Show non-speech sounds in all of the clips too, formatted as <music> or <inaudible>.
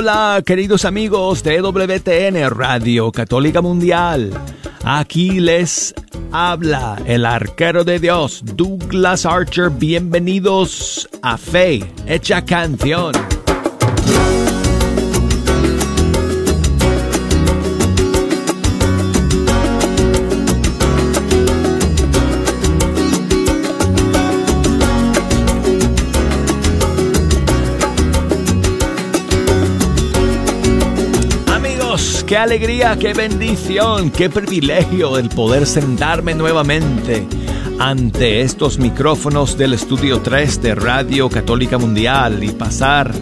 Hola, queridos amigos de WTN Radio Católica Mundial. Aquí les habla el arquero de Dios, Douglas Archer. Bienvenidos a Fe, hecha canción. Qué alegría, qué bendición, qué privilegio el poder sentarme nuevamente ante estos micrófonos del Estudio 3 de Radio Católica Mundial y pasar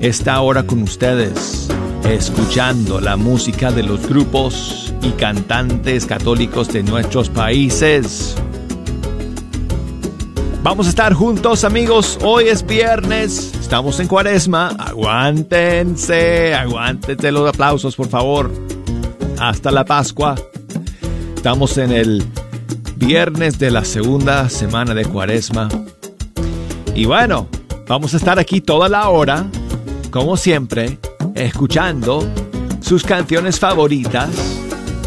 esta hora con ustedes, escuchando la música de los grupos y cantantes católicos de nuestros países. Vamos a estar juntos amigos, hoy es viernes, estamos en cuaresma, aguántense, aguántense los aplausos por favor, hasta la Pascua. Estamos en el viernes de la segunda semana de cuaresma. Y bueno, vamos a estar aquí toda la hora, como siempre, escuchando sus canciones favoritas,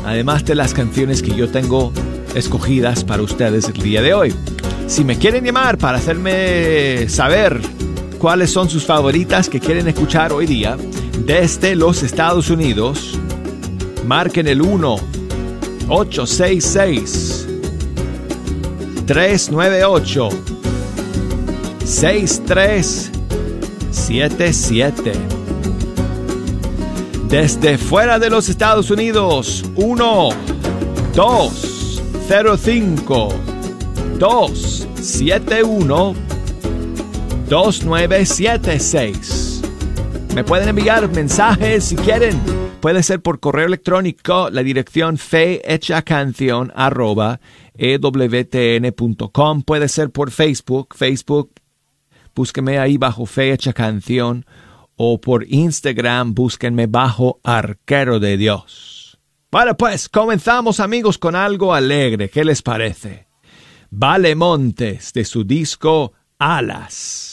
además de las canciones que yo tengo escogidas para ustedes el día de hoy. Si me quieren llamar para hacerme saber cuáles son sus favoritas que quieren escuchar hoy día desde los Estados Unidos, marquen el 1 866 398 6377 Desde fuera de los Estados Unidos, 1 205 271 2976. Me pueden enviar mensajes si quieren. Puede ser por correo electrónico la dirección canción arroba ewtn.com. Puede ser por Facebook. Facebook, búsqueme ahí bajo Fecha Canción. O por Instagram, búsquenme bajo Arquero de Dios. Bueno, pues comenzamos amigos con algo alegre. ¿Qué les parece? Vale Montes de su disco Alas.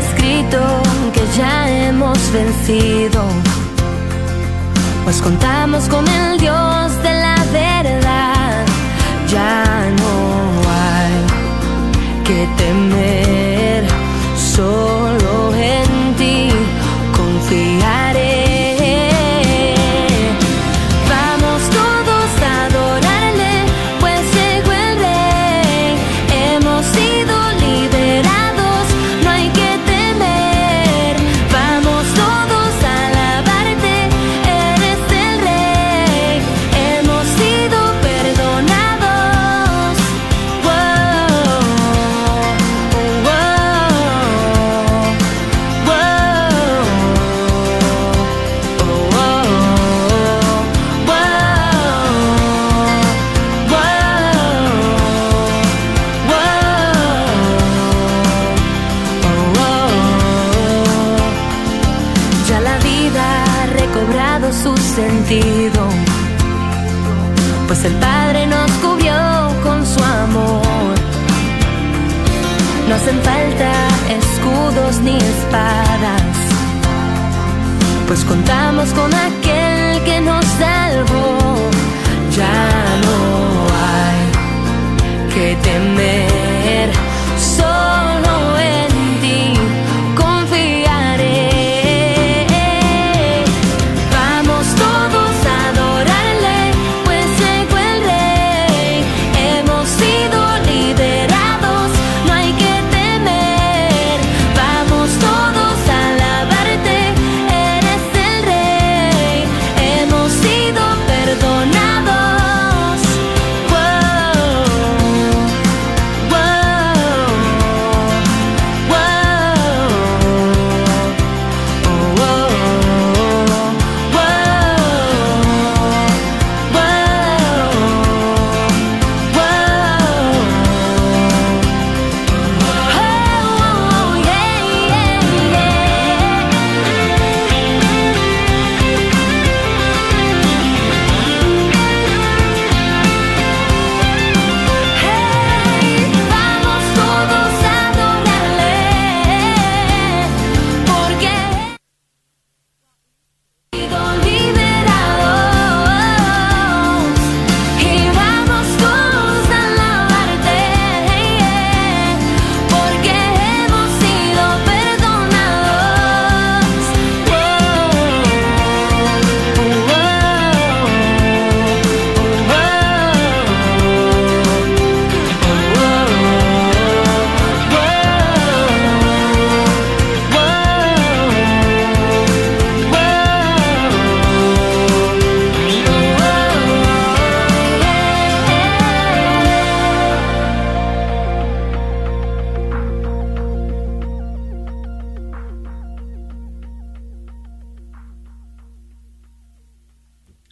escrito que ya hemos vencido, pues contamos con el Dios de la verdad. Ya no hay que temer, solo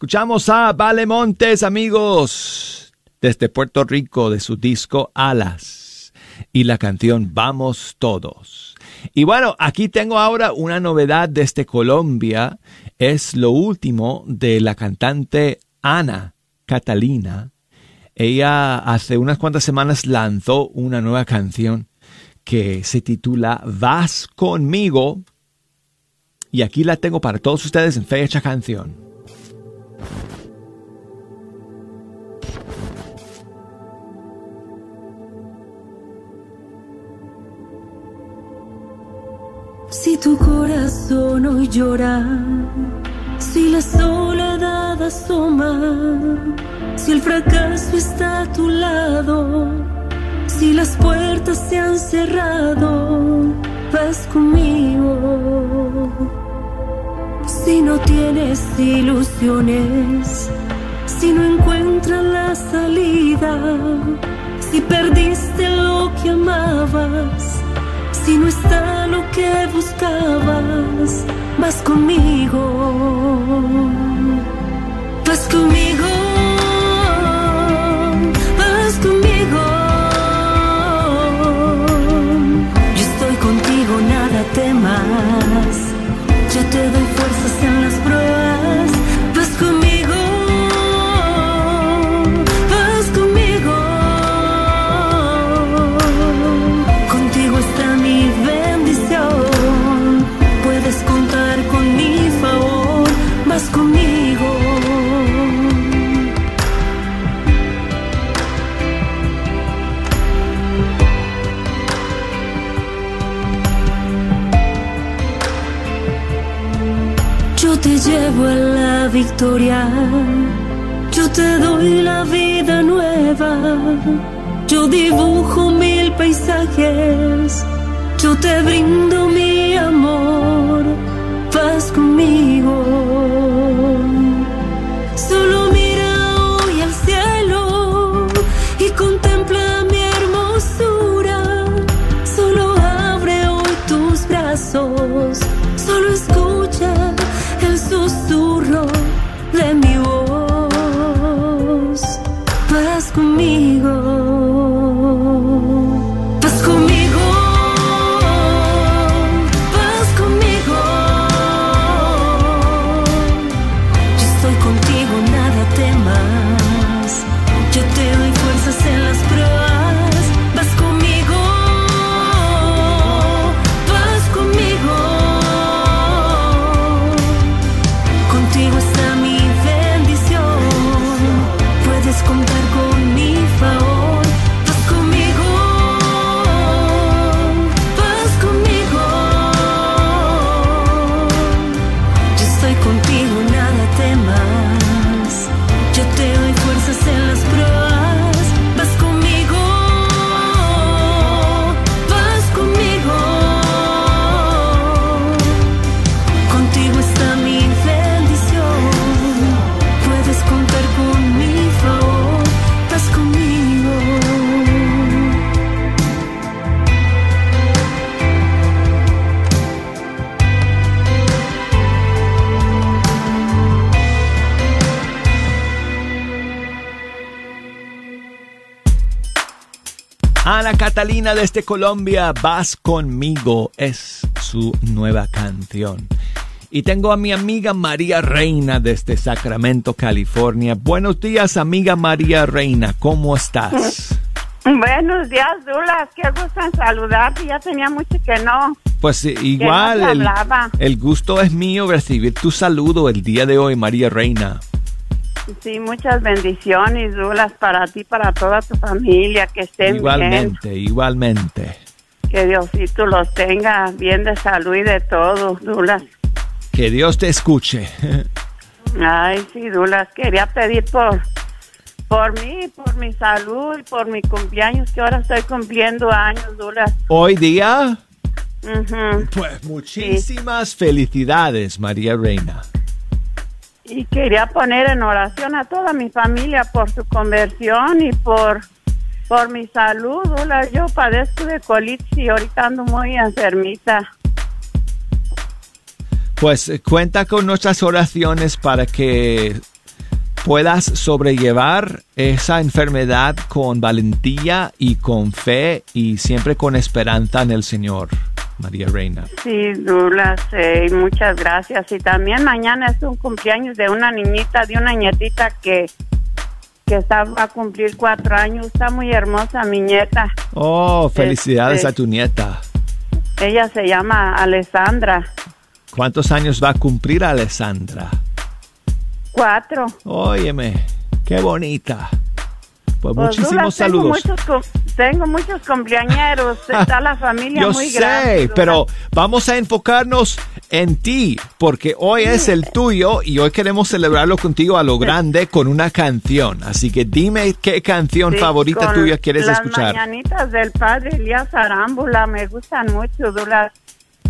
escuchamos a Vale Montes, amigos, desde Puerto Rico, de su disco Alas y la canción Vamos Todos. Y bueno, aquí tengo ahora una novedad desde Colombia. Es lo último de la cantante Ana Catalina. Ella hace unas cuantas semanas lanzó una nueva canción que se titula Vas conmigo. Y aquí la tengo para todos ustedes en fecha canción. Si tu corazón hoy llora, si la soledad asoma, si el fracaso está a tu lado, si las puertas se han cerrado, vas conmigo. Si no tienes ilusiones, si no encuentras la salida, si perdiste lo que amabas si no está lo que buscabas, vas conmigo. Vas conmigo. Victoria. Yo te doy la vida nueva. Yo dibujo mil paisajes. Yo te brindo mi amor. Vas conmigo. Ana Catalina desde Colombia, Vas conmigo, es su nueva canción. Y tengo a mi amiga María Reina desde Sacramento, California. Buenos días, amiga María Reina, ¿cómo estás? <laughs> Buenos días, Dulas, qué gusto en saludarte, ya tenía mucho que no. Pues igual, el, el gusto es mío recibir tu saludo el día de hoy, María Reina. Sí, muchas bendiciones, Dulas, para ti, para toda tu familia, que estén igualmente, bien. Igualmente, igualmente. Que Diosito los tenga bien de salud y de todo, Dulas. Que Dios te escuche. Ay, sí, Dulas, quería pedir por, por mí, por mi salud y por mi cumpleaños, que ahora estoy cumpliendo años, Dulas. ¿Hoy día? Pues muchísimas felicidades, María Reina. Y quería poner en oración a toda mi familia por su conversión y por, por mi salud. Hola, yo padezco de colitis y ahorita ando muy enfermita. Pues eh, cuenta con nuestras oraciones para que puedas sobrellevar esa enfermedad con valentía y con fe y siempre con esperanza en el Señor. María Reina. Sí, Douglas, eh, muchas gracias. Y también mañana es un cumpleaños de una niñita, de una nietita que, que está a cumplir cuatro años. Está muy hermosa mi nieta. Oh, felicidades Este- a tu nieta. Ella se llama Alessandra. ¿Cuántos años va a cumplir Alessandra? Cuatro. Óyeme, qué bonita. Pues, Pues, muchísimos saludos. Tengo muchos, tengo muchos cumpleañeros. <laughs> Está la familia Yo muy sé, grande. Pero vamos a enfocarnos en ti, porque hoy es el tuyo y hoy queremos celebrarlo contigo a lo grande con una canción. Así que dime qué canción Sí, favorita tuya quieres las escuchar. mañanitas del padre Elías Arámbula me gustan mucho, Douglas.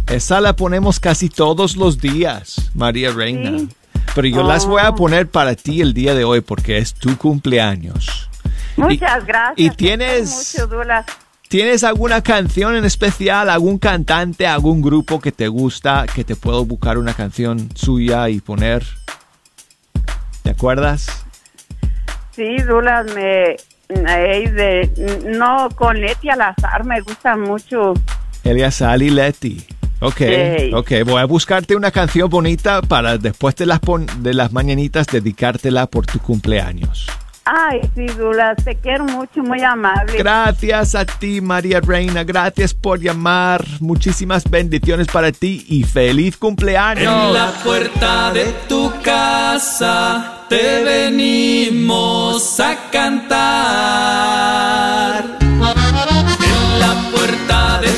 Esa la ponemos casi todos los días, María Reina. Sí. Pero yo las voy a Oh. poner para ti el día de hoy porque es tu cumpleaños. Muchas gracias. y tienes- mucho. ¿Tienes alguna canción en especial, algún cantante, algún grupo que te gusta, que te puedo buscar una canción suya y poner? ¿Te acuerdas? Sí, Douglas, me... de, no, con Leti Alazar me gusta mucho. Elias Ali Leti. Ok, ok. Voy a buscarte una canción bonita para después de las, pon- de las mañanitas dedicártela por tu cumpleaños. Ay, sí, Douglas, te quiero mucho, muy amable. Gracias a ti, María Reina. Gracias por llamar. Muchísimas bendiciones para ti y feliz cumpleaños. En la puerta de tu casa te venimos a cantar. En la puerta de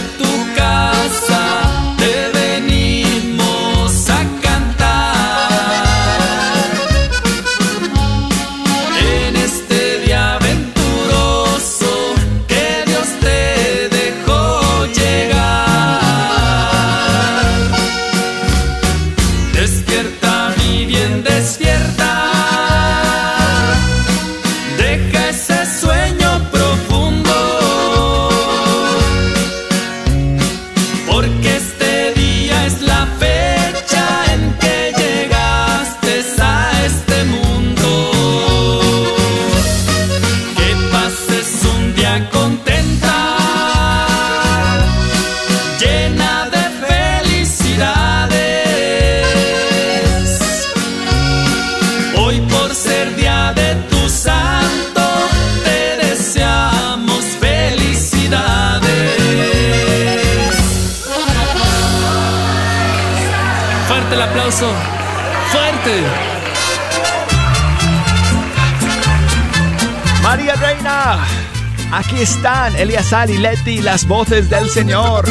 aquí están Elias Ali Leti, las voces del Señor.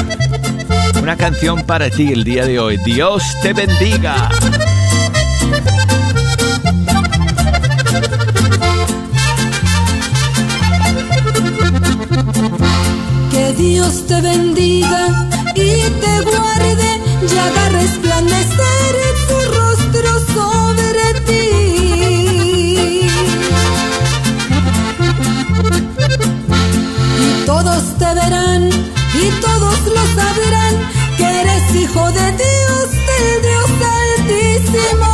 Una canción para ti el día de hoy. Dios te bendiga. Todos te verán y todos lo sabrán que eres hijo de Dios, del Dios Altísimo.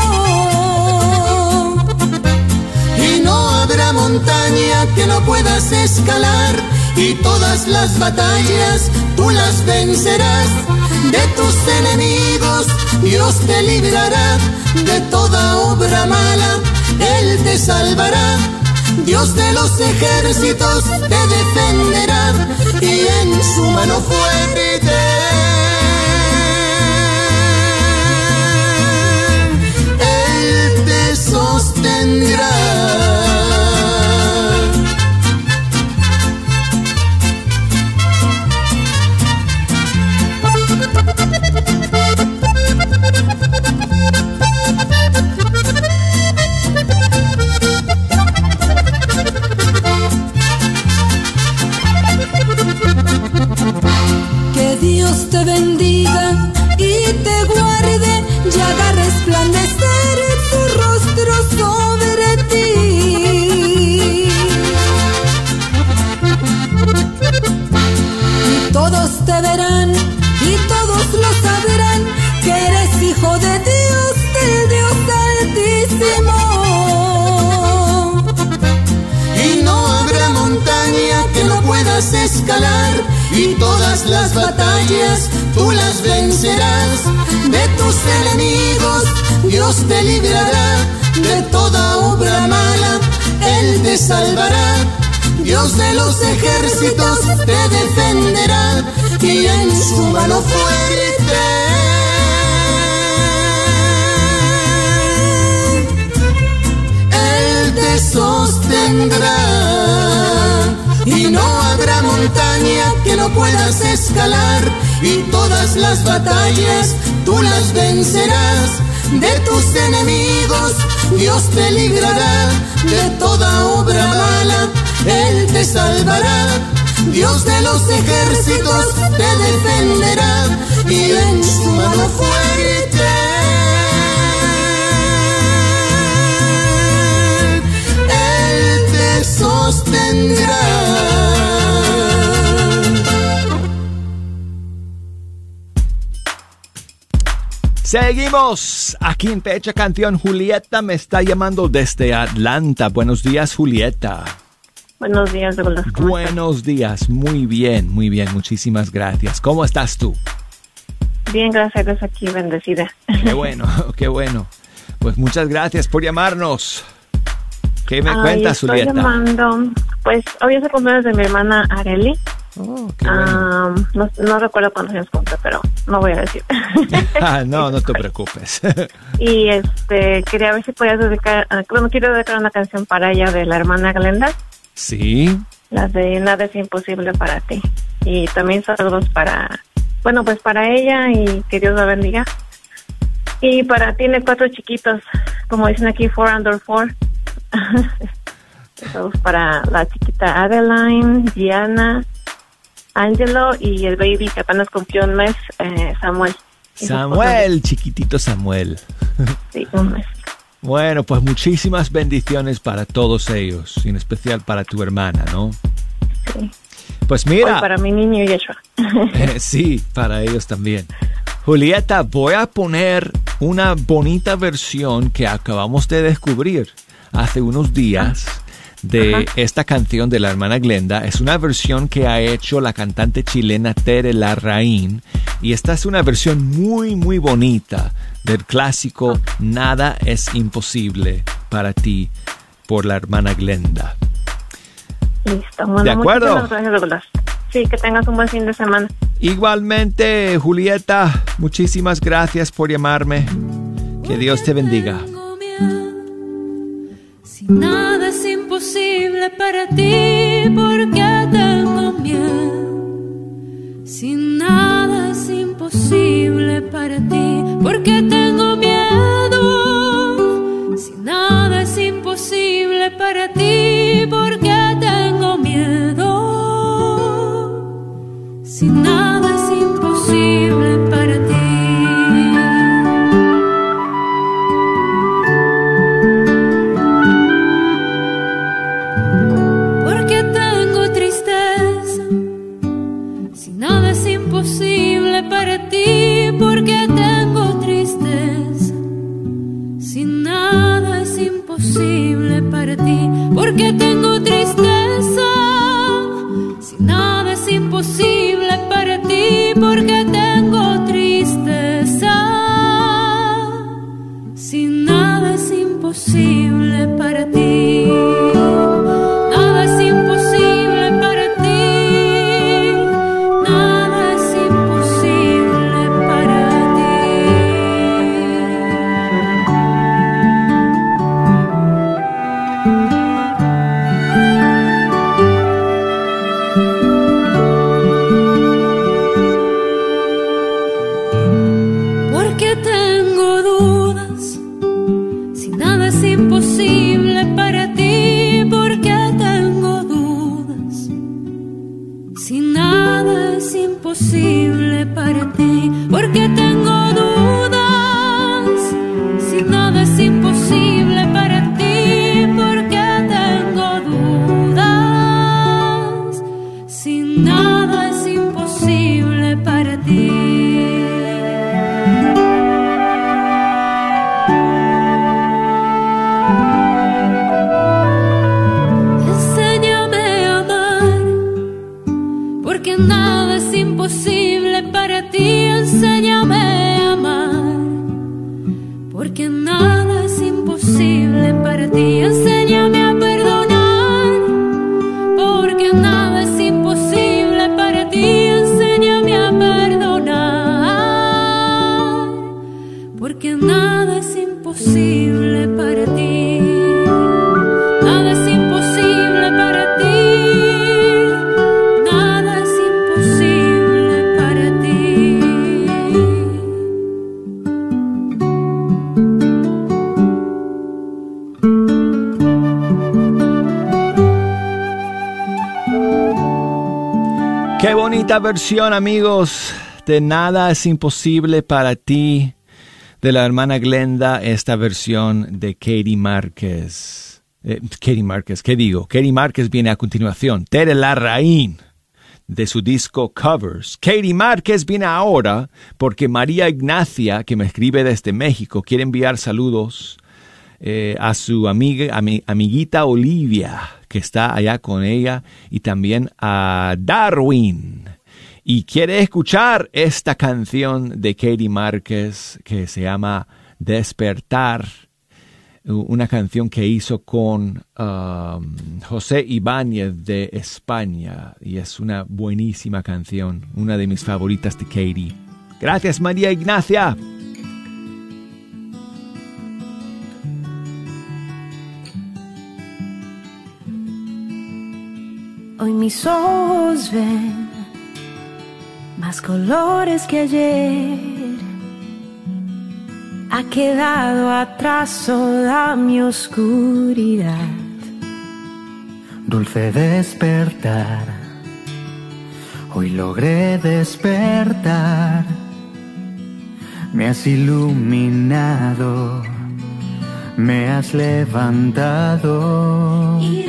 y no habrá montaña que no puedas escalar y todas las batallas tú las vencerás. De tus enemigos Dios te librará de toda obra mala, Él te salvará. Dios de los ejércitos te defenderá y en su mano fuerte escalar y todas las batallas tú las vencerás. De tus enemigos Dios te librará, de toda obra mala Él te salvará. Dios de los ejércitos te defenderá y en su mano fuerte Él te sostendrá que no puedas escalar y todas las batallas tú las vencerás. De tus enemigos Dios te librará de toda obra mala, Él te salvará. Dios de los ejércitos te defenderá y en su mano fuerte Él te sostendrá. Seguimos aquí en Fecha Canción. Julieta me está llamando desde Atlanta. Buenos días, Julieta. Buenos días, Douglas. ¿Cómo Buenos días, muy bien, muy bien, muchísimas gracias. ¿Cómo estás tú? Bien, gracias a Dios, aquí bendecida. Qué bueno, <laughs> qué bueno. Pues muchas gracias por llamarnos. ¿Qué me Ay, cuentas, estoy Julieta? llamando, pues hoy es el cumpleaños de mi hermana Areli. Oh, qué bueno. No, no recuerdo cuántos años cumple, pero no voy a decir. <laughs> Ah, no, no te <laughs> preocupes. y este quería ver si podías dedicar, ah, bueno, quiero dedicar una canción para ella de la hermana Glenda, sí, la de Nada es imposible para ti. Y también saludos para, bueno, pues para ella y que Dios la bendiga. Y para, tiene cuatro chiquitos, como dicen aquí, four under four. <laughs> Saludos para la chiquita Adeline, Gianna, Angelo y el baby que apenas cumplió un mes, eh, Samuel. Samuel, chiquitito Samuel. <laughs> Sí, un mes. Bueno, pues muchísimas bendiciones para todos ellos, y en especial para tu hermana, ¿no? Sí. Pues Hoy mira, para mi niño Yeshua. <laughs> Eh, sí, para ellos también. Julieta, voy a poner una bonita versión que acabamos de descubrir hace unos días de esta canción de la hermana Glenda. Es una versión que ha hecho la cantante chilena Tere Larraín y esta es una versión muy muy bonita del clásico Nada es imposible para ti por la hermana Glenda. Listo. Bueno, ¿De acuerdo? gracias. Sí, que tengas un buen fin de semana. Igualmente, Julieta, muchísimas gracias por llamarme. Que Dios te bendiga. Si nada es imposible para ti, porque tengo miedo. Si nada es imposible para ti, porque tengo miedo. Si nada es imposible para ti, porque tengo miedo. Si nada es imposible para ti. Porque tengo tristeza. Si nada es imposible para ti, porque tengo tristeza. Si nada es imposible para ti, porque tengo tristeza. Si nada es imposible para ti. Versión, amigos, de Nada es imposible para ti, de la hermana Glenda, esta versión de Katie Márquez. Eh, Katie Márquez, ¿qué digo? Katie Márquez viene a continuación. Tere Larraín, de su disco Covers. Katie Márquez viene ahora porque María Ignacia, que me escribe desde México, quiere enviar saludos eh, a su amiga, ami- amiguita Olivia, que está allá con ella, y también a Darwin. Y quiere escuchar esta canción de Katie Márquez que se llama Despertar, una canción que hizo con um, José Ibáñez de España, y es una buenísima canción, una de mis favoritas de Katie. Gracias María Ignacia. Hoy mis ojos ven más colores que ayer. Ha quedado atrás toda mi oscuridad. Dulce despertar, hoy logré despertar. Me has iluminado, me has levantado. Y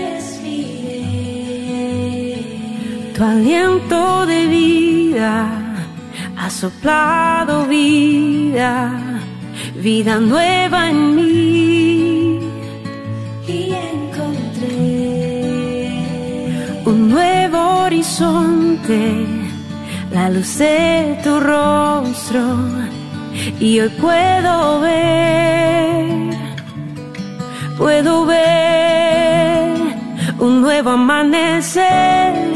tu aliento de vida, ha soplado vida, vida nueva en mí. Y encontré un nuevo horizonte, la luz de tu rostro, y hoy puedo ver puedo ver un nuevo amanecer,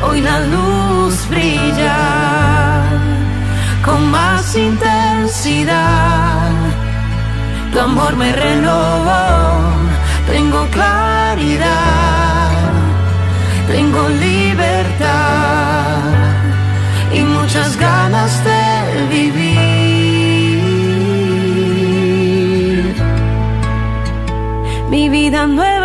Hoy la luz brilla con más intensidad. Tu amor me renovó, tengo claridad, tengo libertad y muchas ganas de vivir mi vida nueva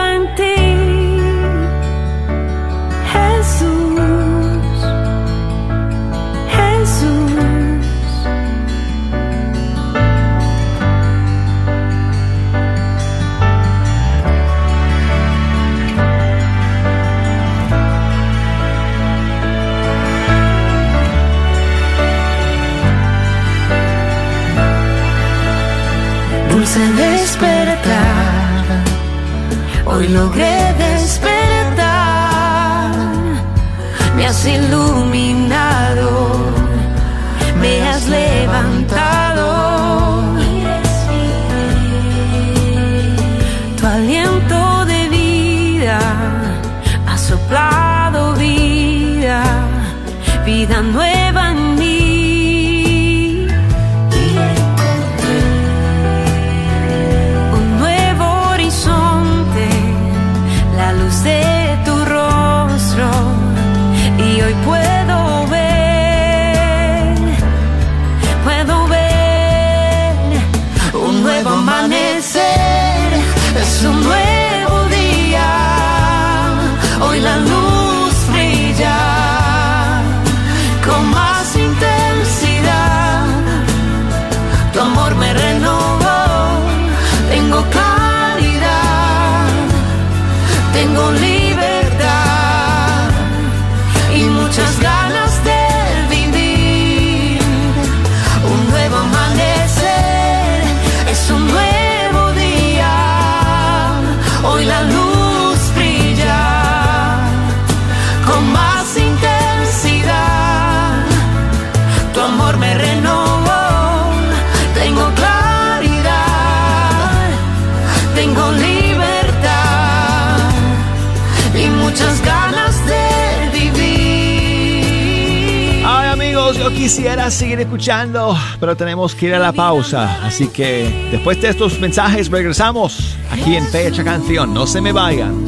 quisiera seguir escuchando, pero tenemos que ir a la pausa. Así que después de estos mensajes regresamos aquí en Fecha Canción. No se me vayan.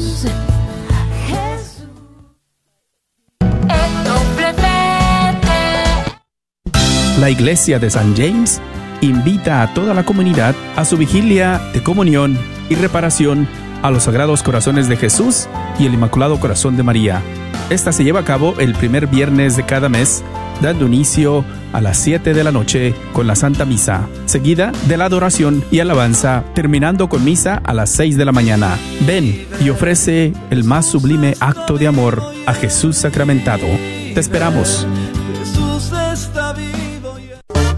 La iglesia de San James invita a toda la comunidad a su vigilia de comunión y reparación a los Sagrados Corazones de Jesús y el Inmaculado Corazón de María. Esta se lleva a cabo el primer viernes de cada mes, dando inicio a las 7 de la noche con la Santa Misa, seguida de la adoración y alabanza, terminando con misa a las 6 de la mañana. Ven y ofrece el más sublime acto de amor a Jesús sacramentado. Te esperamos.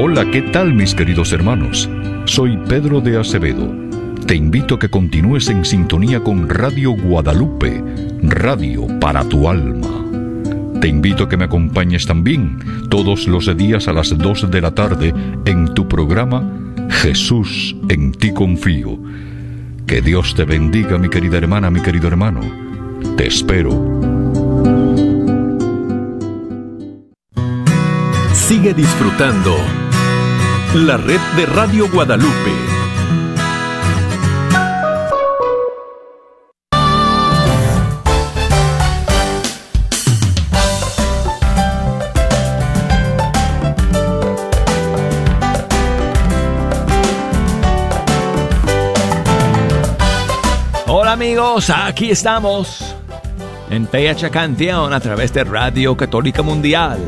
Hola, ¿qué tal mis queridos hermanos? Soy Pedro de Acevedo. Te invito a que continúes en sintonía con Radio Guadalupe, radio para tu alma. Te invito a que me acompañes también todos los días a las 2 de la tarde en tu programa Jesús, en ti confío. Que Dios te bendiga, mi querida hermana, mi querido hermano. Te espero. Sigue disfrutando la red de Radio Guadalupe. Hola amigos, aquí estamos en Fecha Canción a través de Radio Católica Mundial.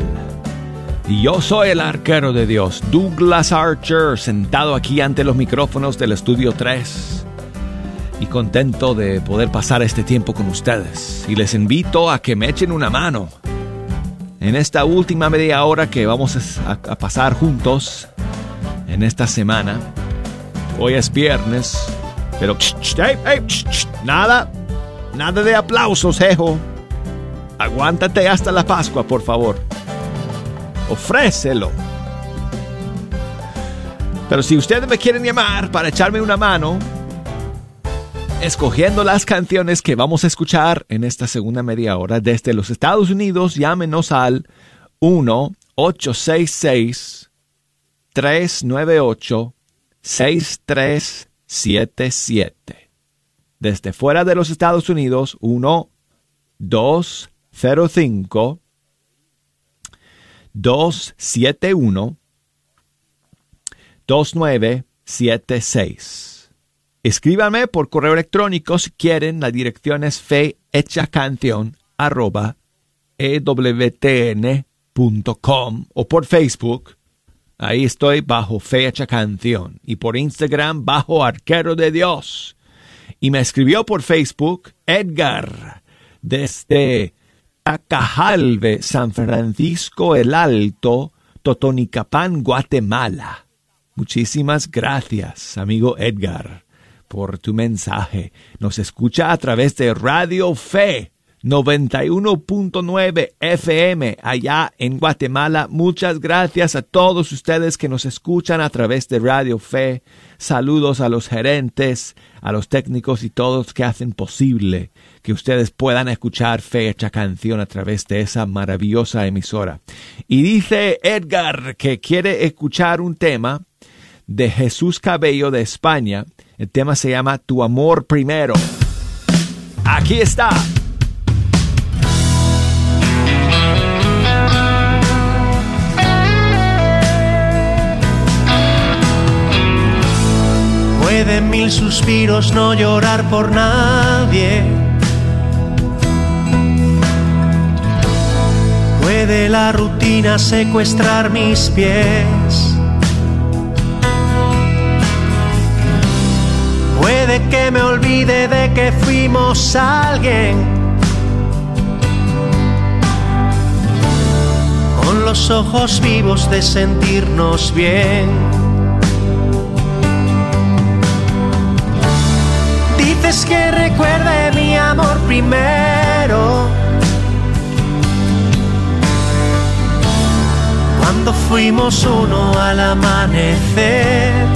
Y yo soy el arquero de Dios, Douglas Archer, sentado aquí ante los micrófonos del Estudio 3. Y contento de poder pasar este tiempo con ustedes. Y les invito a que me echen una mano en esta última media hora que vamos a, pasar juntos en esta semana. Hoy es viernes, pero nada, nada de aplausos, ejo. Aguántate hasta la Pascua, por favor ofrécelo. Pero si ustedes me quieren llamar para echarme una mano, escogiendo las canciones que vamos a escuchar en esta segunda media hora desde los Estados Unidos, llámenos al 1-866-398-6377. Desde fuera de los Estados Unidos, 1-205 271 2976. Escríbanme por correo electrónico si quieren. La dirección es fehechacanción arroba ewtn.com o por Facebook. Ahí estoy bajo Fecha Canción. Y por Instagram bajo Arquero de Dios. Y me escribió por Facebook Edgar desde Acajalve, San Francisco el Alto, Totonicapán, Guatemala. Muchísimas gracias, amigo Edgar, por tu mensaje. Nos escucha a través de Radio Fe 91.9 FM allá en Guatemala. Muchas gracias a todos ustedes que nos escuchan a través de Radio Fe. Saludos a los gerentes, a los técnicos y todos que hacen posible que ustedes puedan escuchar Fecha Canción a través de esa maravillosa emisora. Y dice Edgar que quiere escuchar un tema de Jesús Cabello de España. El tema se llama Tu amor primero. Aquí está. Pueden mil suspiros no llorar por nadie. Puede la rutina secuestrar mis pies. Puede que me olvide de que fuimos alguien. Con los ojos vivos de sentirnos bien. Dices que recuerde mi amor primero. Cuando fuimos uno al amanecer.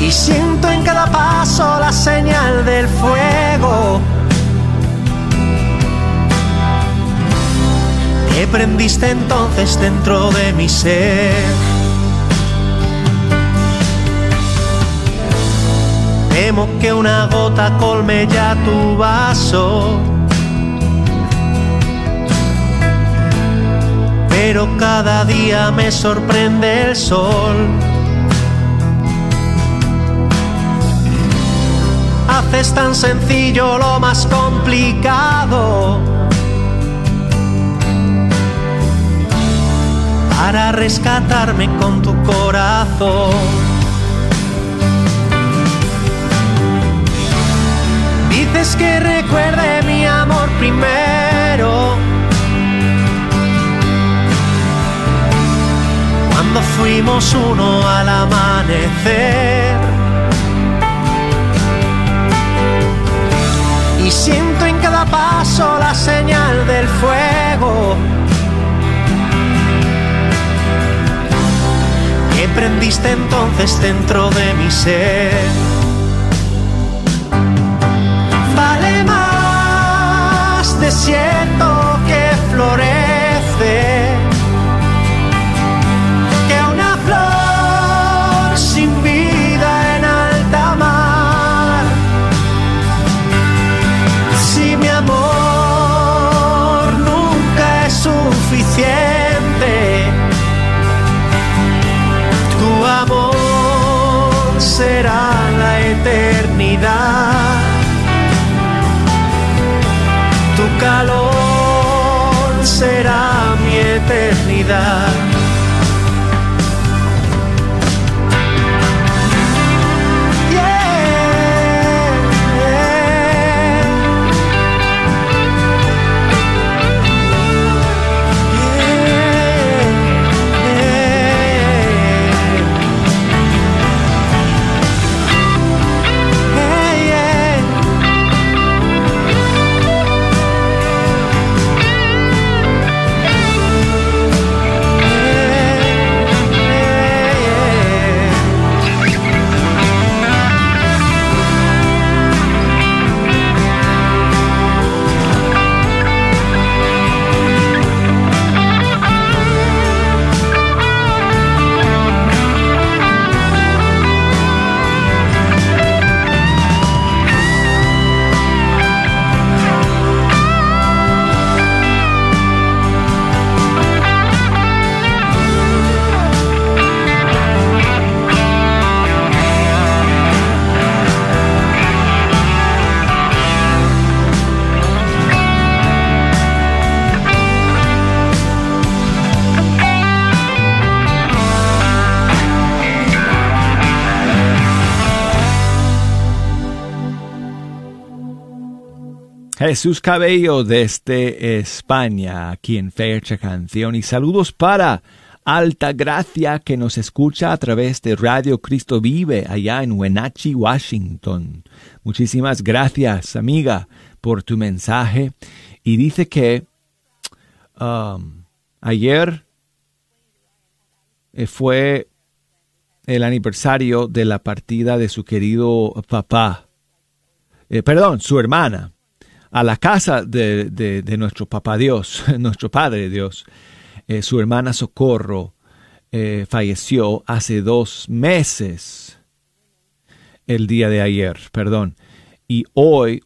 Y siento en cada paso la señal del fuego. Que prendiste entonces dentro de mi ser. Temo que una gota colme ya tu vaso. Pero cada día me sorprende el sol. Haces tan sencillo lo más complicado. Para rescatarme con tu corazón. Dices que recuerde mi amor primero. Cuando fuimos uno al amanecer. Y siento en cada paso la señal del fuego. Que prendiste entonces dentro de mi ser. this, yeah. Será mi eternidad. Jesús Cabello desde España, aquí en Fecha Canción. Y saludos para Alta Gracia que nos escucha a través de Radio Cristo Vive allá en Wenatchee, Washington. Muchísimas gracias, amiga, por tu mensaje. Y dice que um, ayer eh, fue el aniversario de la partida de su querido papá, eh, perdón, su hermana, a la casa de, de, nuestro papá Dios, <laughs> nuestro Padre Dios. Eh, su hermana Socorro eh, falleció hace dos meses, el día de ayer, perdón, y hoy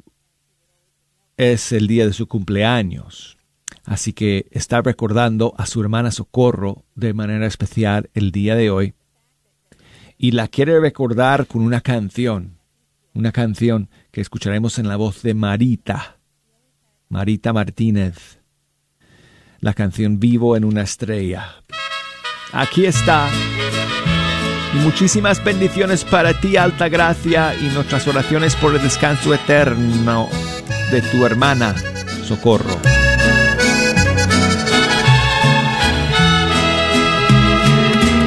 es el día de su cumpleaños. Así que está recordando a su hermana Socorro de manera especial el día de hoy. Y la quiere recordar con una canción, una canción que escucharemos en la voz de Marita, Marita Martínez la canción Vivo en una estrella. Aquí está. Y muchísimas bendiciones para ti, Alta Gracia, y nuestras oraciones por el descanso eterno de tu hermana, Socorro.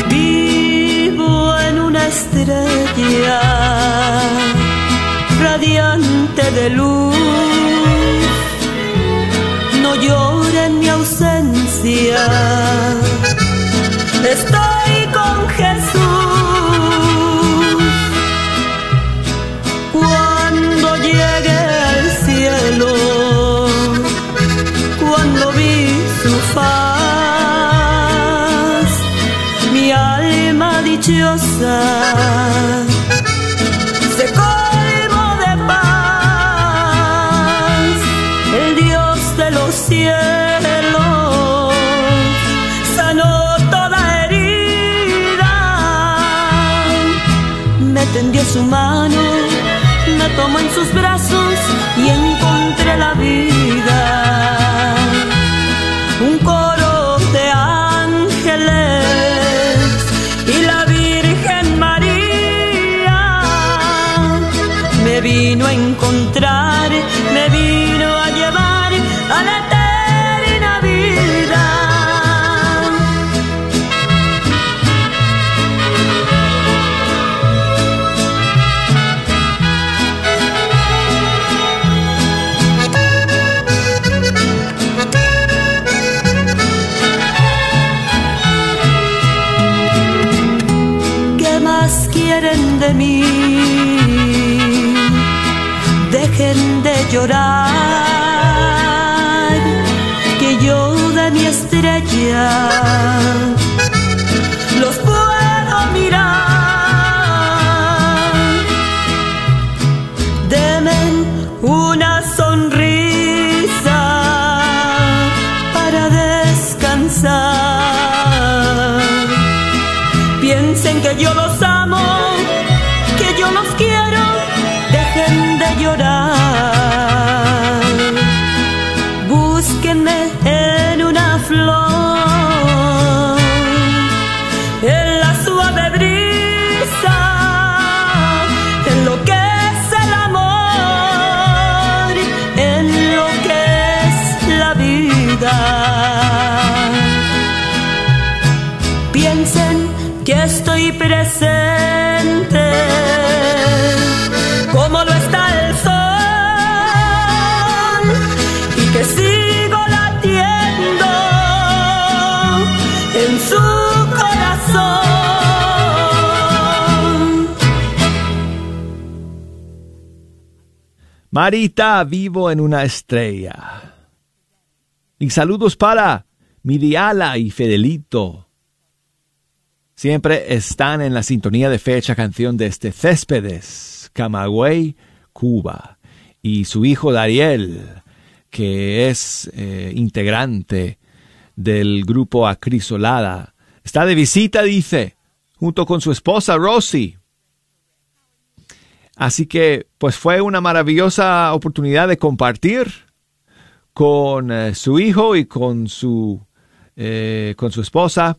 Vivo en una estrella radiante de luz. No llora en mi ausencia. Estoy con Jesús. Cuando llegue al cielo, cuando vi su faz, mi alma dichosa su mano, me en sus brazos y encontré la vida. Un llorar, que de mi estrella Marita, vivo en una estrella. Y saludos para Miriala y Fedelito. Siempre están en la sintonía de fecha canción desde Céspedes, Camagüey, Cuba. Y su hijo Dariel, que es eh, integrante del grupo Acrisolada. Está de visita, dice, junto con su esposa Rosy. Así que, pues fue una maravillosa oportunidad de compartir con eh, su hijo y con su, eh, con su esposa.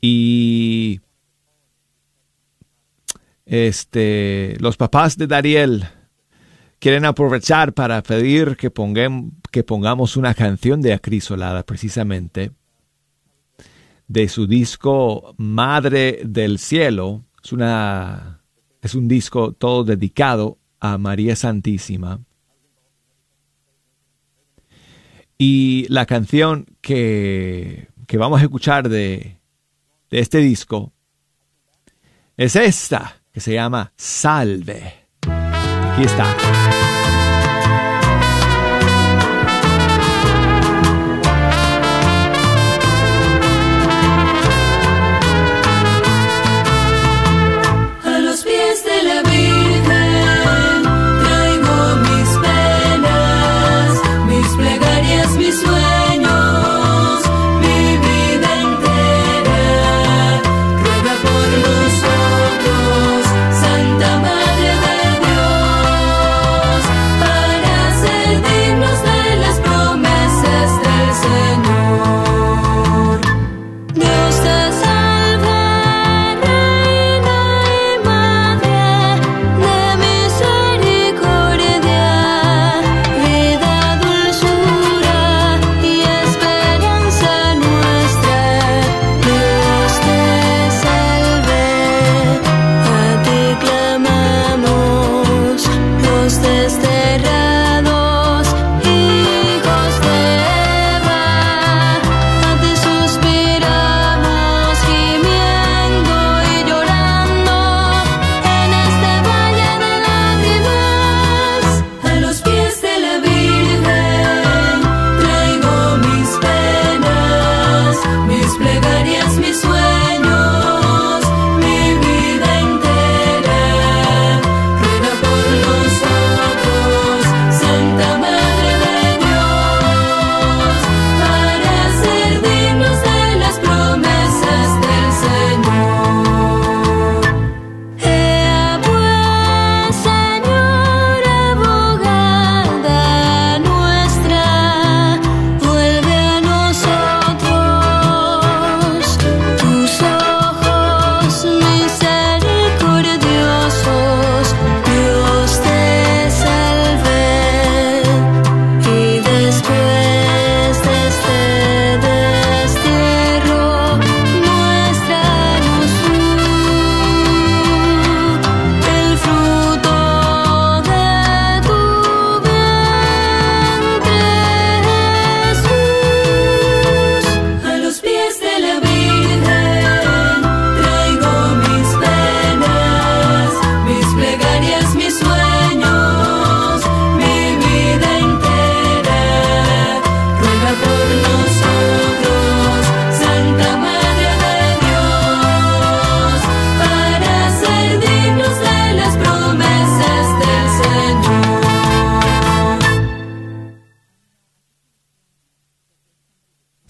Y este, los papás de Dariel quieren aprovechar para pedir que, que pongamos una canción de Acrisolada, precisamente, de su disco Madre del Cielo. Es, una, es un disco todo dedicado a María Santísima. Y la canción que, que vamos a escuchar de, de este disco es esta, que se llama Salve. Aquí está.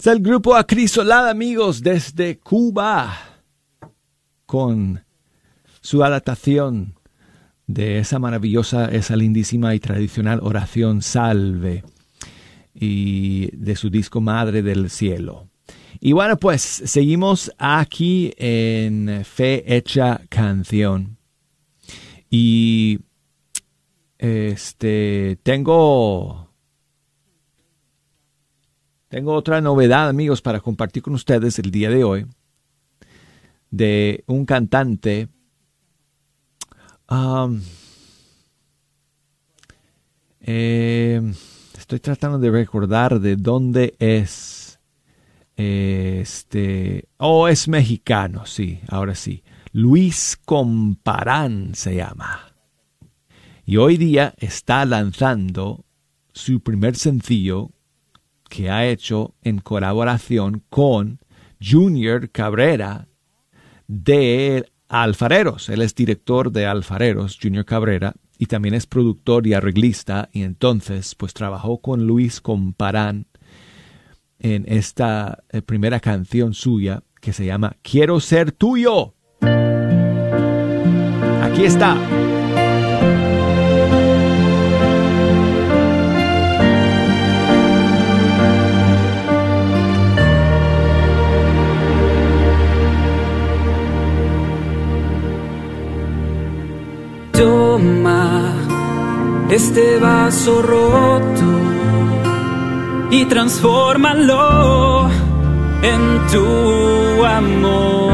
Es el grupo Acrisolada, amigos, desde Cuba, con su adaptación de esa maravillosa, esa lindísima y tradicional oración Salve y de su disco Madre del Cielo. Y bueno, pues seguimos aquí en Fe Hecha Canción. Y este tengo tengo otra novedad, amigos, para compartir con ustedes el día de hoy de un cantante eh, estoy tratando de recordar de dónde es este oh es mexicano sí ahora sí. Luis Comparán se llama. Y hoy día está lanzando su primer sencillo que ha hecho en colaboración con Junior Cabrera de Alfareros. Él es director de Alfareros, Junior Cabrera, y también es productor y arreglista, y entonces pues trabajó con Luis Comparán en esta eh, primera canción suya que se llama Quiero ser tuyo. Aquí está. Este vaso roto y transfórmalo en tu amor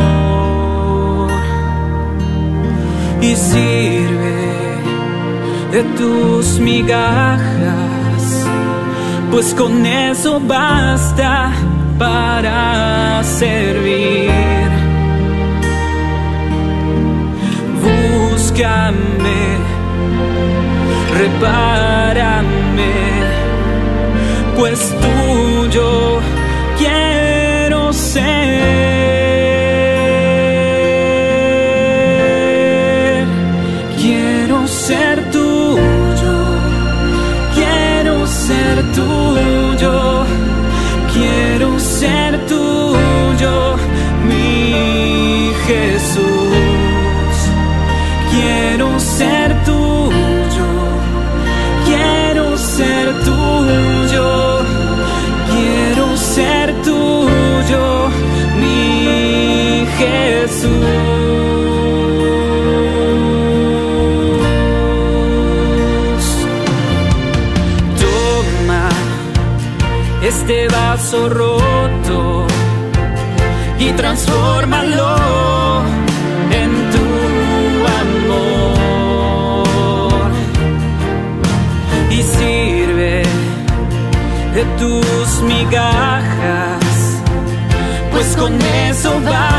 y sirve de tus migajas, pues con eso basta para servir. Búscame, repárame, pues tuyo quiero ser. Quiero ser tuyo, quiero ser tuyo, quiero ser vaso roto y transfórmalo en tu amor. Y sirve de tus migajas, pues con eso basta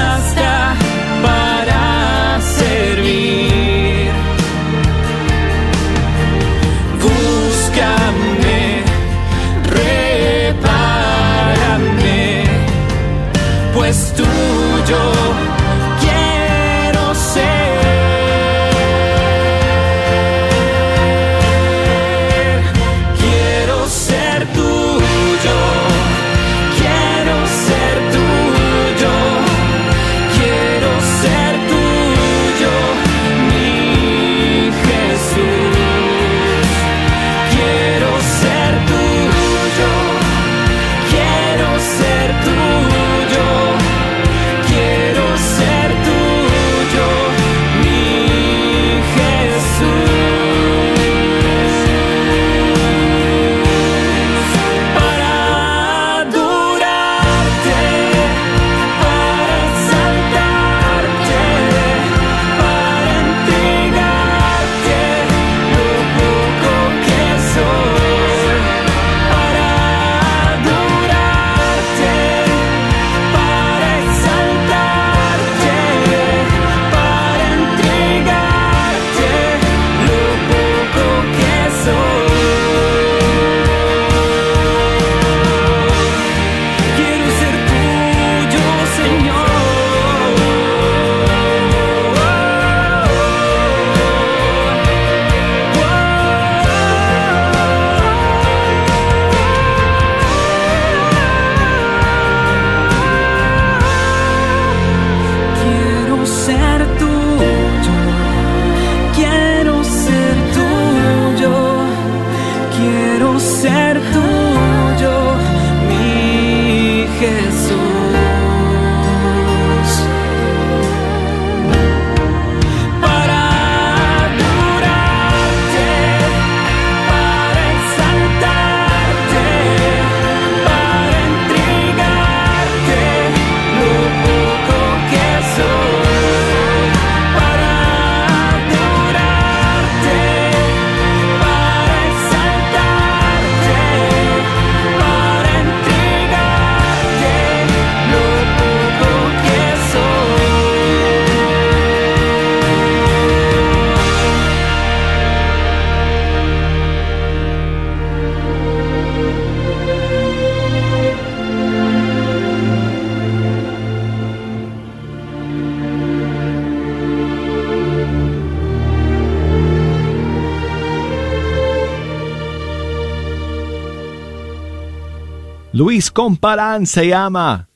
Luis Comparán se llama.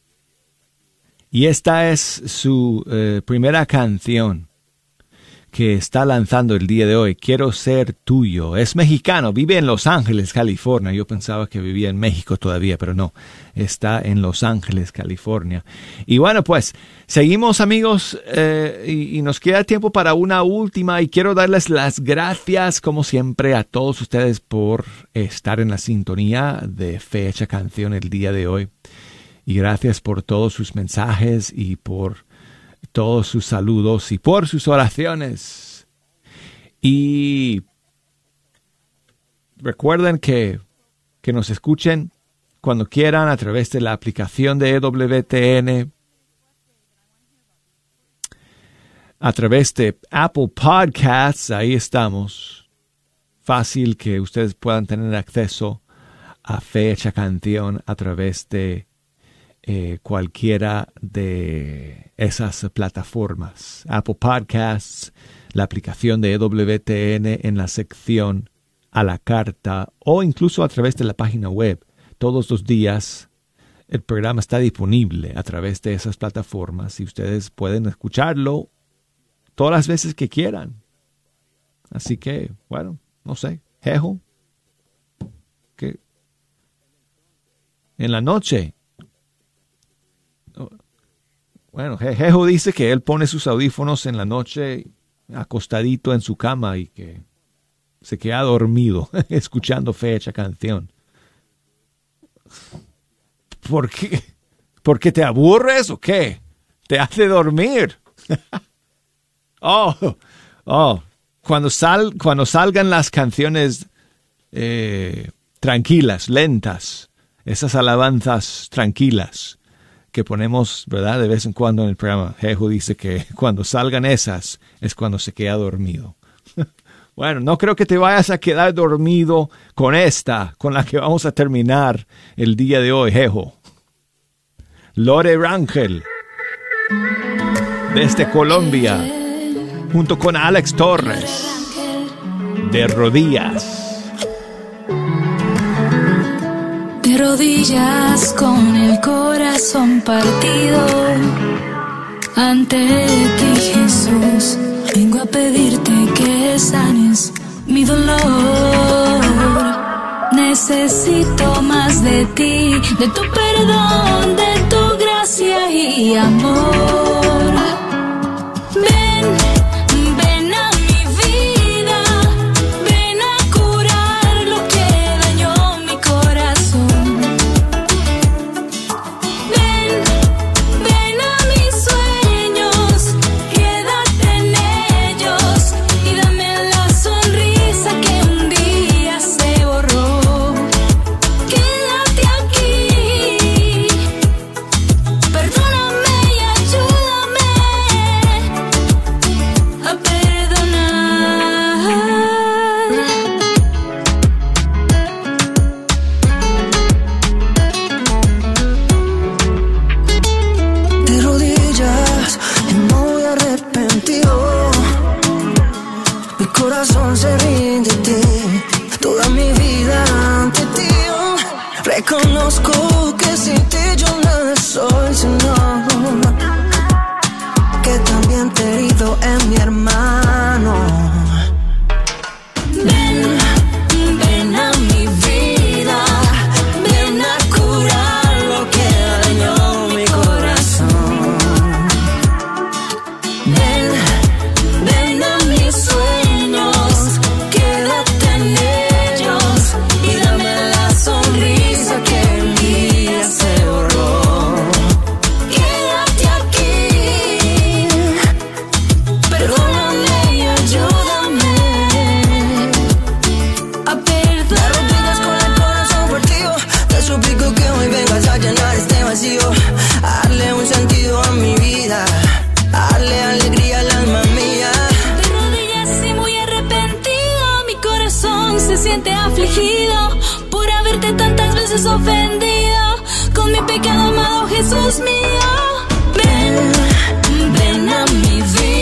Y esta es su eh, primera canción que está lanzando el día de hoy. Quiero ser tuyo. Es mexicano, vive en Los Ángeles, California. Yo pensaba que vivía en México todavía, pero no. Está en Los Ángeles, California. Y bueno, pues seguimos amigos eh, y, y nos queda tiempo para una última y quiero darles las gracias como siempre a todos ustedes por estar en la sintonía de fecha canción el día de hoy. Y gracias por todos sus mensajes y por todos sus saludos y por sus oraciones. Y recuerden que, que nos escuchen cuando quieran a través de la aplicación de EWTN, a través de Apple Podcasts, ahí estamos. Fácil que ustedes puedan tener acceso a fecha canción a través de eh, cualquiera de esas plataformas. Apple Podcasts, la aplicación de EWTN en la sección a la carta o incluso a través de la página web. Todos los días el programa está disponible a través de esas plataformas y ustedes pueden escucharlo todas las veces que quieran. Así que, bueno, no sé, Jejo, que en la noche. Bueno, Jejo dice que él pone sus audífonos en la noche acostadito en su cama y que se queda dormido <laughs> escuchando fecha canción. ¿Por qué? ¿Por qué te aburres o qué? ¿Te hace dormir? <laughs> oh, oh, cuando, sal, cuando salgan las canciones eh, tranquilas, lentas, esas alabanzas tranquilas que ponemos, ¿verdad? De vez en cuando en el programa. Jehu dice que <laughs> cuando salgan esas es cuando se queda dormido. <laughs> bueno, no creo que te vayas a quedar dormido con esta, con la que vamos a terminar el día de hoy, Jehu. Lore Rangel, desde Colombia, junto con Alex Torres, de rodillas. Rodillas con el corazón partido. Ante ti, Jesús, vengo a pedirte que sanes mi dolor. Necesito más de ti, de tu perdón, de tu gracia y amor. Se siente afligido por haberte tantas veces ofendido. Con mi pecado amado Jesús mío. Ven, ven a mi vida,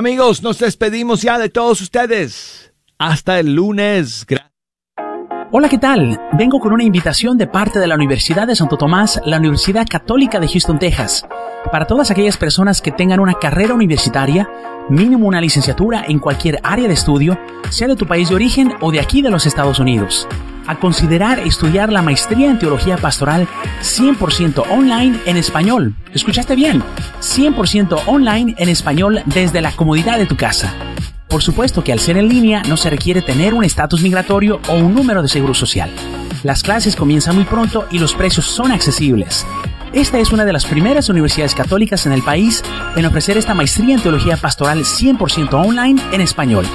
Amigos, nos despedimos ya de todos ustedes. Hasta el lunes. Hola, ¿qué tal? Vengo con una invitación de parte de la Universidad de Santo Tomás, la Universidad Católica de Houston, Texas, para todas aquellas personas que tengan una carrera universitaria, mínimo una licenciatura en cualquier área de estudio, sea de tu país de origen o de aquí de los Estados Unidos, a considerar estudiar la maestría en teología pastoral 100% online en español. ¿Escuchaste bien? 100% online en español desde la comodidad de tu casa. Por supuesto que al ser en línea no se requiere tener un estatus migratorio o un número de seguro social. Las clases comienzan muy pronto y los precios son accesibles. Esta es una de las primeras universidades católicas en el país en ofrecer esta maestría en teología pastoral 100% online en español.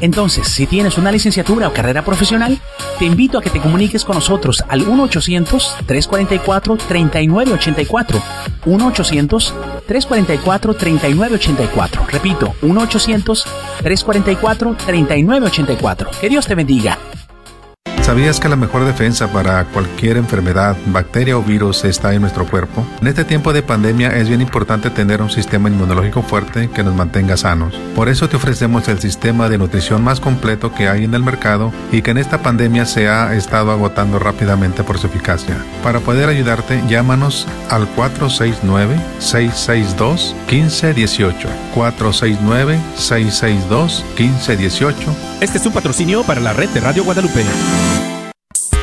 Entonces, si tienes una licenciatura o carrera profesional, te invito a que te comuniques con nosotros al 1-800-344-3984. 1-800-344-3984. Repito, 1-800-344-3984. Que Dios te bendiga. ¿Sabías que la mejor defensa para cualquier enfermedad, bacteria o virus está en nuestro cuerpo? En este tiempo de pandemia es bien importante tener un sistema inmunológico fuerte que nos mantenga sanos. Por eso te ofrecemos el sistema de nutrición más completo que hay en el mercado y que en esta pandemia se ha estado agotando rápidamente por su eficacia. Para poder ayudarte, llámanos al 469-662-1518. 469-662-1518. Este es un patrocinio para la red de Radio Guadalupe.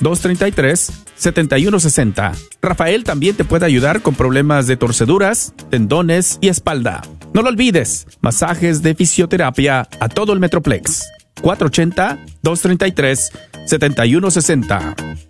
480-233-7160. Rafael también te puede ayudar con problemas de torceduras, tendones y espalda. No lo olvides, masajes de fisioterapia a todo el Metroplex. 480-233-7160.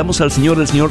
damos al Señor, el Señor